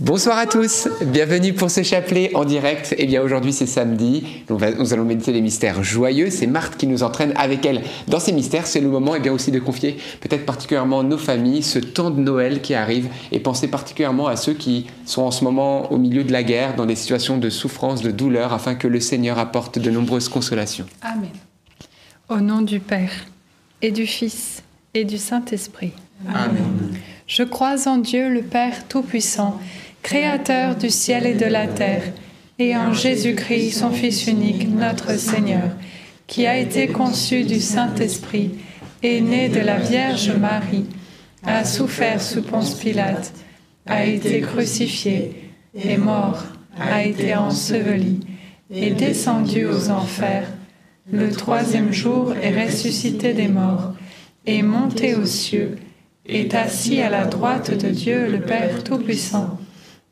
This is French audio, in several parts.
Bonsoir à tous, bienvenue pour ce chapelet en direct. Et eh bien aujourd'hui c'est samedi, nous, nous allons méditer les mystères joyeux. C'est Marthe qui nous entraîne avec elle dans ces mystères. C'est le moment et eh bien aussi de confier peut-être particulièrement nos familles, ce temps de Noël qui arrive et penser particulièrement à ceux qui sont en ce moment au milieu de la guerre, dans des situations de souffrance, de douleur, afin que le Seigneur apporte de nombreuses consolations. Amen. Au nom du Père et du Fils et du Saint-Esprit. Amen. Je crois en Dieu le Père Tout-Puissant Créateur du ciel et de la terre, et en Jésus-Christ, son Fils unique, notre Seigneur, qui a été conçu du Saint-Esprit, et né de la Vierge Marie, a souffert sous Ponce Pilate, a été crucifié, est mort, a été enseveli, est descendu aux enfers, le troisième jour est ressuscité des morts, est monté aux cieux, est assis à la droite de Dieu le Père Tout-Puissant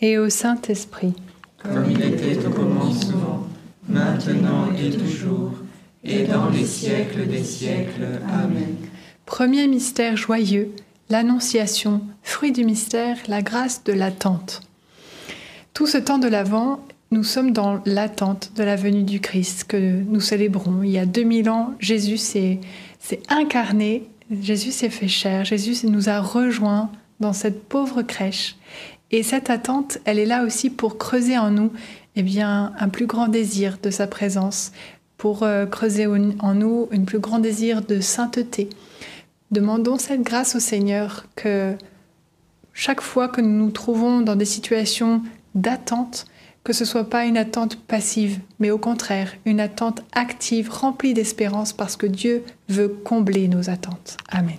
et au Saint-Esprit. Comme il était au commencement, maintenant et toujours, et dans les siècles des siècles. Amen. Premier mystère joyeux, l'Annonciation, fruit du mystère, la grâce de l'attente. Tout ce temps de l'Avent, nous sommes dans l'attente de la venue du Christ que nous célébrons. Il y a 2000 ans, Jésus s'est incarné, Jésus s'est fait chair, Jésus nous a rejoints dans cette pauvre crèche. Et cette attente, elle est là aussi pour creuser en nous eh bien, un plus grand désir de sa présence, pour euh, creuser en nous un plus grand désir de sainteté. Demandons cette grâce au Seigneur que chaque fois que nous nous trouvons dans des situations d'attente, que ce soit pas une attente passive, mais au contraire, une attente active, remplie d'espérance, parce que Dieu veut combler nos attentes. Amen.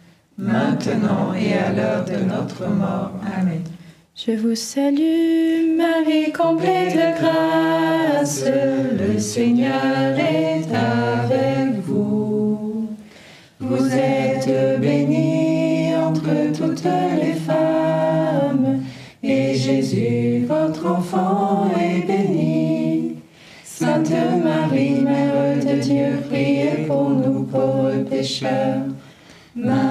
maintenant et à l'heure de notre mort. Amen. Je vous salue, Marie, comblée de grâce, le Seigneur est avec vous. Vous êtes bénie entre toutes les femmes, et Jésus, votre enfant, est béni. Sainte Marie, Mère de Dieu, priez pour nous pauvres pécheurs, maintenant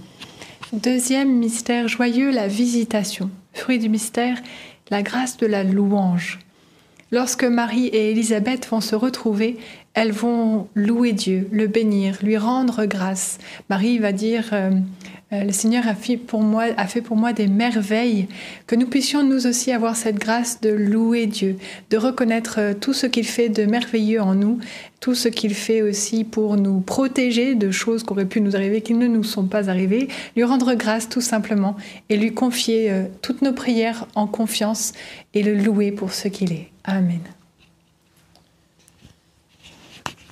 Deuxième mystère joyeux, la visitation. Fruit du mystère, la grâce de la louange. Lorsque Marie et Élisabeth vont se retrouver, elles vont louer Dieu, le bénir, lui rendre grâce. Marie va dire euh, euh, Le Seigneur a fait, pour moi, des merveilles, que nous puissions nous aussi avoir cette grâce de louer Dieu, de reconnaître euh, tout ce qu'il fait de merveilleux en nous, tout ce qu'il fait aussi pour nous protéger de choses qui auraient pu nous arriver, qui ne nous sont pas arrivées, lui rendre grâce tout simplement et lui confier toutes nos prières en confiance et le louer pour ce qu'il est. Amen.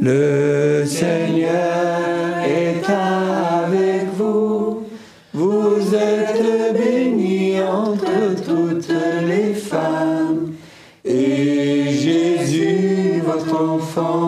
le Seigneur est avec vous. Vous êtes bénie entre toutes les femmes et Jésus, votre enfant,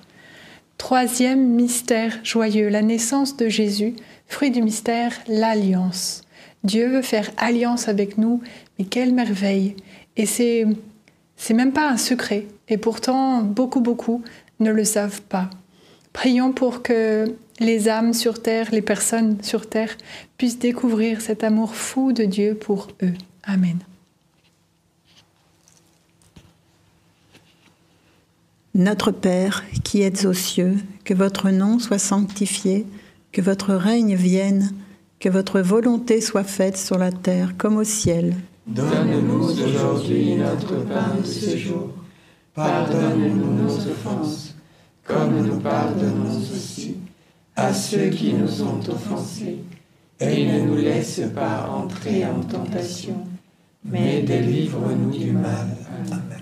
Troisième mystère joyeux, la naissance de Jésus Fruit du mystère, l'alliance. Dieu veut faire alliance avec nous, mais quelle merveille Et c'est c'est même pas un secret, et pourtant beaucoup beaucoup ne le savent pas. Prions pour que les âmes sur terre, les personnes sur terre puissent découvrir cet amour fou de Dieu pour eux. Amen. Notre Père qui êtes aux cieux, que votre nom soit sanctifié que votre règne vienne, que votre volonté soit faite sur la terre comme au ciel. Donne-nous aujourd'hui notre pain de ce jour. Pardonne-nous nos offenses, comme nous pardonnons aussi à ceux qui nous ont offensés. Et ne nous laisse pas entrer en tentation, mais délivre-nous du mal. Amen.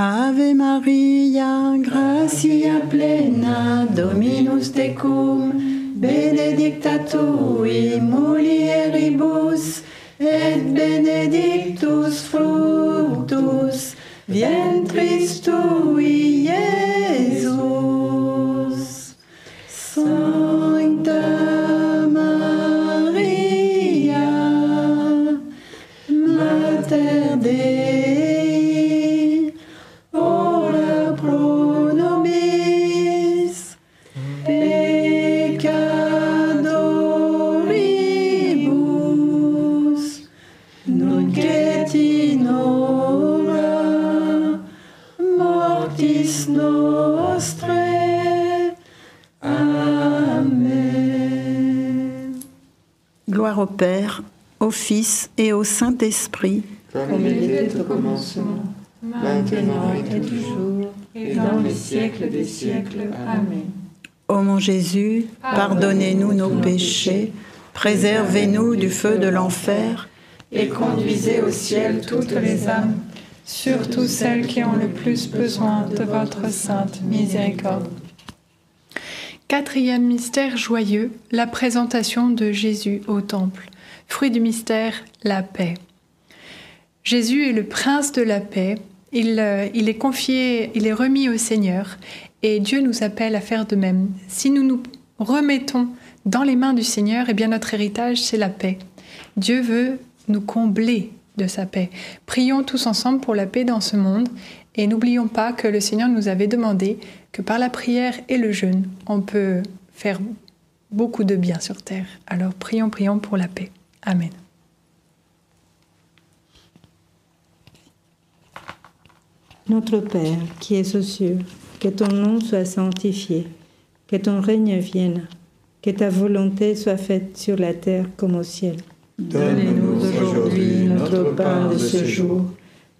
Ave Maria, gratia plena, Dominus tecum, benedicta tui mulieribus, et benedictus fructus ventris tui, Iesus. Gloire au Père, au Fils et au Saint-Esprit. Comme il était au commencement, maintenant et toujours, et dans les siècles des siècles. Amen. Ô mon Jésus, pardonnez-nous nos péchés, préservez-nous du feu de l'enfer, et conduisez au ciel toutes les âmes, surtout celles qui ont le plus besoin de votre sainte miséricorde. Quatrième mystère joyeux, la présentation de Jésus au Temple. Fruit du mystère, la paix. Jésus est le prince de la paix. Il, euh, il est confié, il est remis au Seigneur et Dieu nous appelle à faire de même. Si nous nous remettons dans les mains du Seigneur, eh bien notre héritage, c'est la paix. Dieu veut nous combler de sa paix. Prions tous ensemble pour la paix dans ce monde et n'oublions pas que le Seigneur nous avait demandé que par la prière et le jeûne, on peut faire beaucoup de bien sur terre. Alors prions, prions pour la paix. Amen. Notre Père qui es aux cieux, que ton nom soit sanctifié, que ton règne vienne, que ta volonté soit faite sur la terre comme au ciel. Donnez-nous aujourd'hui notre pain de ce jour.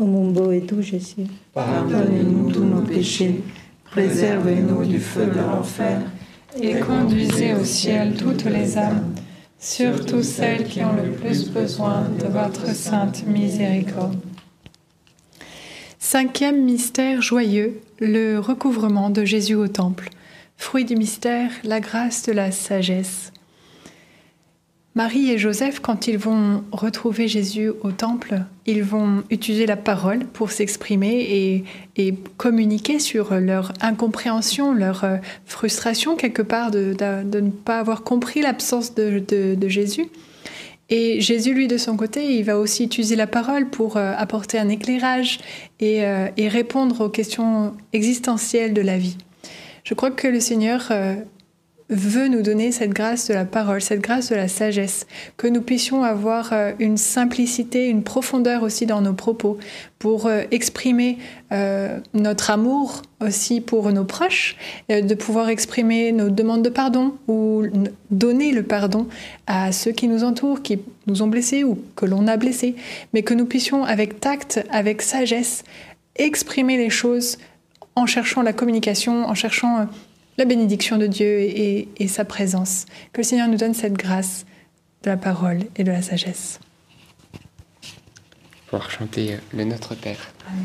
Ô mon beau et doux Jésus, pardonnez-nous tous nos péchés, préservez-nous du feu de l'enfer, et conduisez au ciel toutes les âmes, surtout celles qui ont le plus besoin de votre sainte miséricorde. Cinquième mystère joyeux, le recouvrement de Jésus au temple. Fruit du mystère, la grâce de la sagesse. Marie et Joseph, quand ils vont retrouver Jésus au temple, ils vont utiliser la parole pour s'exprimer et, communiquer sur leur incompréhension, leur euh, frustration quelque part de, ne pas avoir compris l'absence de, Jésus. Et Jésus, lui, de son côté, il va aussi utiliser la parole pour euh, apporter un éclairage euh, et, répondre aux questions existentielles de la vie. Je crois que le Seigneur veut nous donner cette grâce de la parole, cette grâce de la sagesse, que nous puissions avoir euh, une simplicité, une profondeur aussi dans nos propos pour euh, exprimer euh, notre amour aussi pour nos proches, de pouvoir exprimer nos demandes de pardon ou donner le pardon à ceux qui nous entourent, qui nous ont blessés ou que l'on a blessés, mais que nous puissions avec tact, avec sagesse, exprimer les choses en cherchant la communication, en cherchant la bénédiction de Dieu et, sa présence. Que le Seigneur nous donne cette grâce de la parole et de la sagesse. Pour chanter le Notre Père. Amen.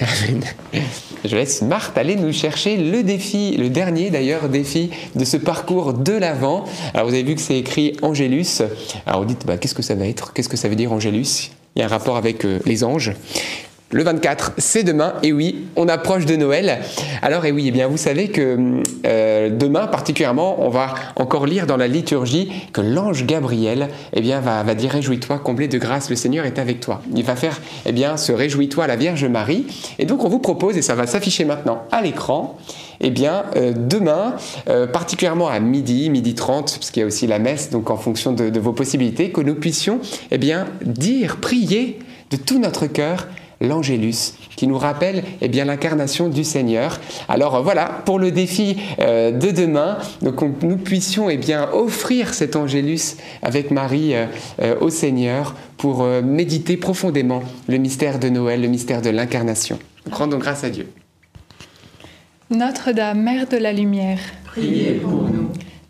Je laisse Marthe aller nous chercher le défi, le dernier d'ailleurs défi de ce parcours de l'avant. Alors vous avez vu que c'est écrit Angélus. Alors vous dites, bah, qu'est-ce que ça va être? Qu'est-ce que ça veut dire Angélus? Il y a un rapport avec euh, les anges. Le 24, c'est demain, et oui, on approche de Noël. Alors, et oui, eh bien, vous savez que euh, demain, particulièrement, on va encore lire dans la liturgie que l'ange Gabriel, eh bien, va, dire Réjouis-toi, comblé de grâce, le Seigneur est avec toi. Il va faire, eh bien, ce Réjouis-toi à la Vierge Marie. Et donc, on vous propose, et ça va s'afficher maintenant à l'écran, eh bien, euh, demain, euh, particulièrement à midi, midi 30, parce qu'il y a aussi la messe, donc en fonction de, de vos possibilités, que nous puissions, eh bien, dire, prier de tout notre cœur l'Angélus, qui nous rappelle eh bien l'incarnation du Seigneur. Alors voilà, pour le défi euh, de demain, donc nous puissions eh bien offrir cet Angélus avec Marie euh, euh, au Seigneur pour méditer profondément le mystère de Noël, le mystère de l'incarnation. Rendons grâce à Dieu. Notre-Dame, Mère de la Lumière, priez pour nous.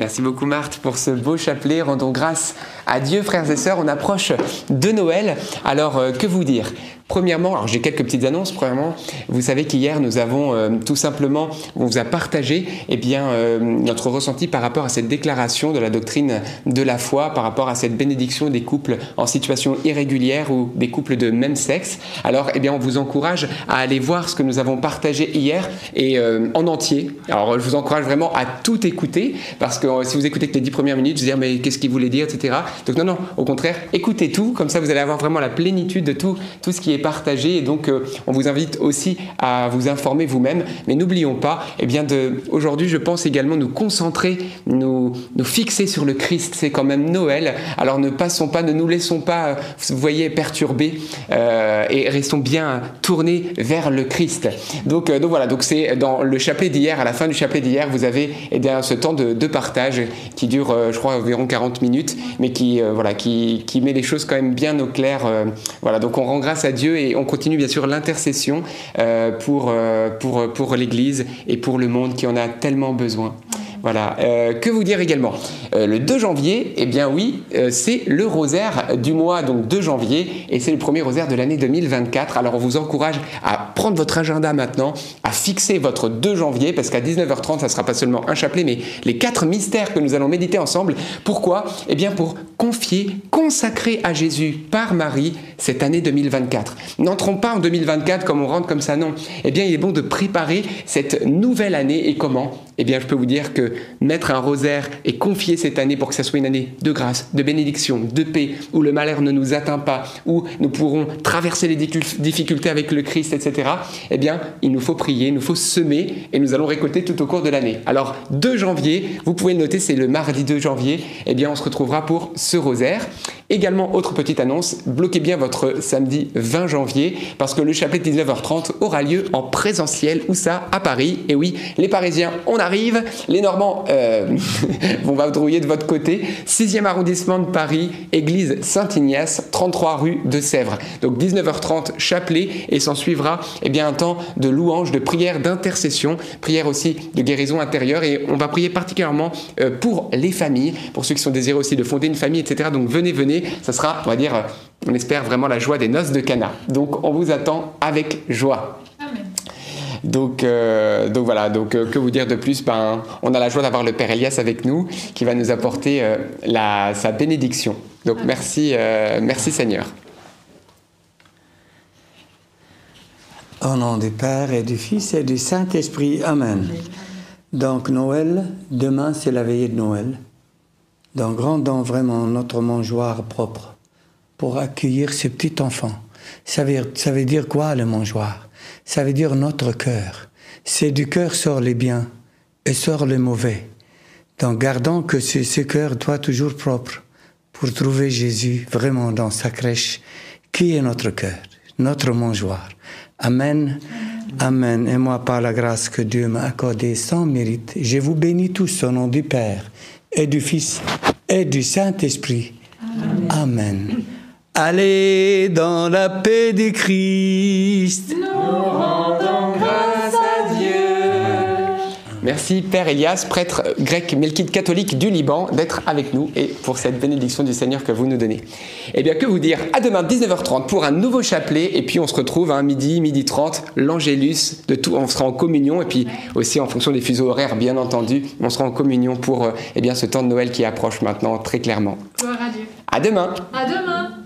Merci beaucoup Marthe pour ce beau chapelet. Rendons grâce à Dieu, frères et sœurs. On approche de Noël. Alors, euh, que vous dire? Premièrement, alors j'ai quelques petites annonces. Premièrement, vous savez qu'hier nous avons euh, tout simplement, on vous a partagé eh bien, euh, notre ressenti par rapport à cette déclaration de la doctrine de la foi, par rapport à cette bénédiction des couples en situation irrégulière ou des couples de même sexe. Alors, eh bien, on vous encourage à aller voir ce que nous avons partagé hier et euh, en entier. Alors, je vous encourage vraiment à tout écouter parce que si vous écoutez que les dix premières minutes, vous dire mais qu'est-ce qu'il voulait dire, etc. Donc non, non, au contraire, écoutez tout. Comme ça, vous allez avoir vraiment la plénitude de tout, tout ce qui est partagé. Et donc, euh, on vous invite aussi à vous informer vous-même. Mais n'oublions pas, eh bien, aujourd'hui, je pense également nous concentrer, nous, nous fixer sur le Christ. C'est quand même Noël. Alors, ne passons pas, ne nous laissons pas, euh, vous voyez, perturber euh, et restons bien tournés vers le Christ. Donc, euh, donc voilà. Donc, c'est dans le chapelet d'hier, à la fin du chapelet d'hier, vous avez eh bien, ce temps de, de partage qui dure, je crois, environ 40 minutes, mais qui, voilà, qui, qui met les choses quand même bien au clair. voilà. Donc, on rend grâce à Dieu et on continue bien sûr l'intercession euh, pour, euh, pour, pour l'Église et pour le monde qui en a tellement besoin. Voilà. Euh, que vous dire également? Le 2 janvier, eh bien oui, c'est le rosaire du mois donc 2 janvier et c'est le premier rosaire de l'année 2024. Alors on vous encourage à prendre votre agenda maintenant, à fixer votre 2 janvier parce qu'à 19h30, ça sera pas seulement un chapelet, mais les quatre mystères que nous allons méditer ensemble. Pourquoi? Eh bien pour confier, consacrer à Jésus par Marie cette année 2024. N'entrons pas en 2024 comme on rentre comme ça, non. Eh bien il est bon de préparer cette nouvelle année et comment? Eh bien je peux vous dire que mettre un rosaire et confier cette année pour que ça soit une année de grâce, de bénédiction, de paix, où le malheur ne nous atteint pas, où nous pourrons traverser les difficultés avec le Christ, etc. Eh bien, il nous faut prier, il nous faut semer et nous allons récolter tout au cours de l'année. Alors, 2 janvier, vous pouvez le noter, c'est le mardi 2 janvier, eh bien, on se retrouvera pour ce rosaire. Également, autre petite annonce, bloquez bien votre samedi 20 janvier parce que le chapelet de 19h30 aura lieu en présentiel, où ça À Paris. Et oui, les Parisiens, on arrive, les Normands euh, vont vadrouiller de votre côté. 6e arrondissement de Paris, église Saint-Ignace, 33 rue de Sèvres. Donc 19h30, chapelet, et s'en suivra eh bien, un temps de louange, de prière, d'intercession, prière aussi de guérison intérieure. Et on va prier particulièrement euh, pour les familles, pour ceux qui sont désireux aussi de fonder une famille, etc. Donc venez, venez, ça sera, on va dire, on espère vraiment la joie des noces de Cana. Donc on vous attend avec joie. Amen. Donc, euh, donc voilà, donc euh, que vous dire de plus? Ben, On a la joie d'avoir le Père Elias avec nous qui va nous apporter euh, la, sa bénédiction. Donc merci, merci Seigneur. Au nom du Père et du Fils et du Saint-Esprit. Amen. Donc Noël, demain c'est la veillée de Noël. Donc rendons vraiment notre mangeoire propre pour accueillir ce petit enfant. Ça veut, ça veut dire quoi le mangeoire? Ça veut dire notre cœur. C'est du cœur sort les biens et sort le mauvais. Donc gardons que ce, ce cœur soit toujours propre pour trouver Jésus vraiment dans sa crèche, qui est notre cœur, notre mangeoire. Amen. Amen. Et moi, par la grâce que Dieu m'a accordée sans mérite, je vous bénis tous au nom du Père et du Fils et du Saint-Esprit. Amen. Allez dans la paix du Christ. Merci Père Elias, prêtre grec melkite catholique du Liban, d'être avec nous et pour cette bénédiction du Seigneur que vous nous donnez. Eh bien, que vous dire? À demain 19h30 pour un nouveau chapelet et puis on se retrouve à hein, midi, midi 30, l'Angélus, de tout, on sera en communion et puis aussi en fonction des fuseaux horaires, bien entendu, on sera en communion pour euh, eh bien, ce temps de Noël qui approche maintenant très clairement. Gloire à Dieu. À demain. À demain. À demain.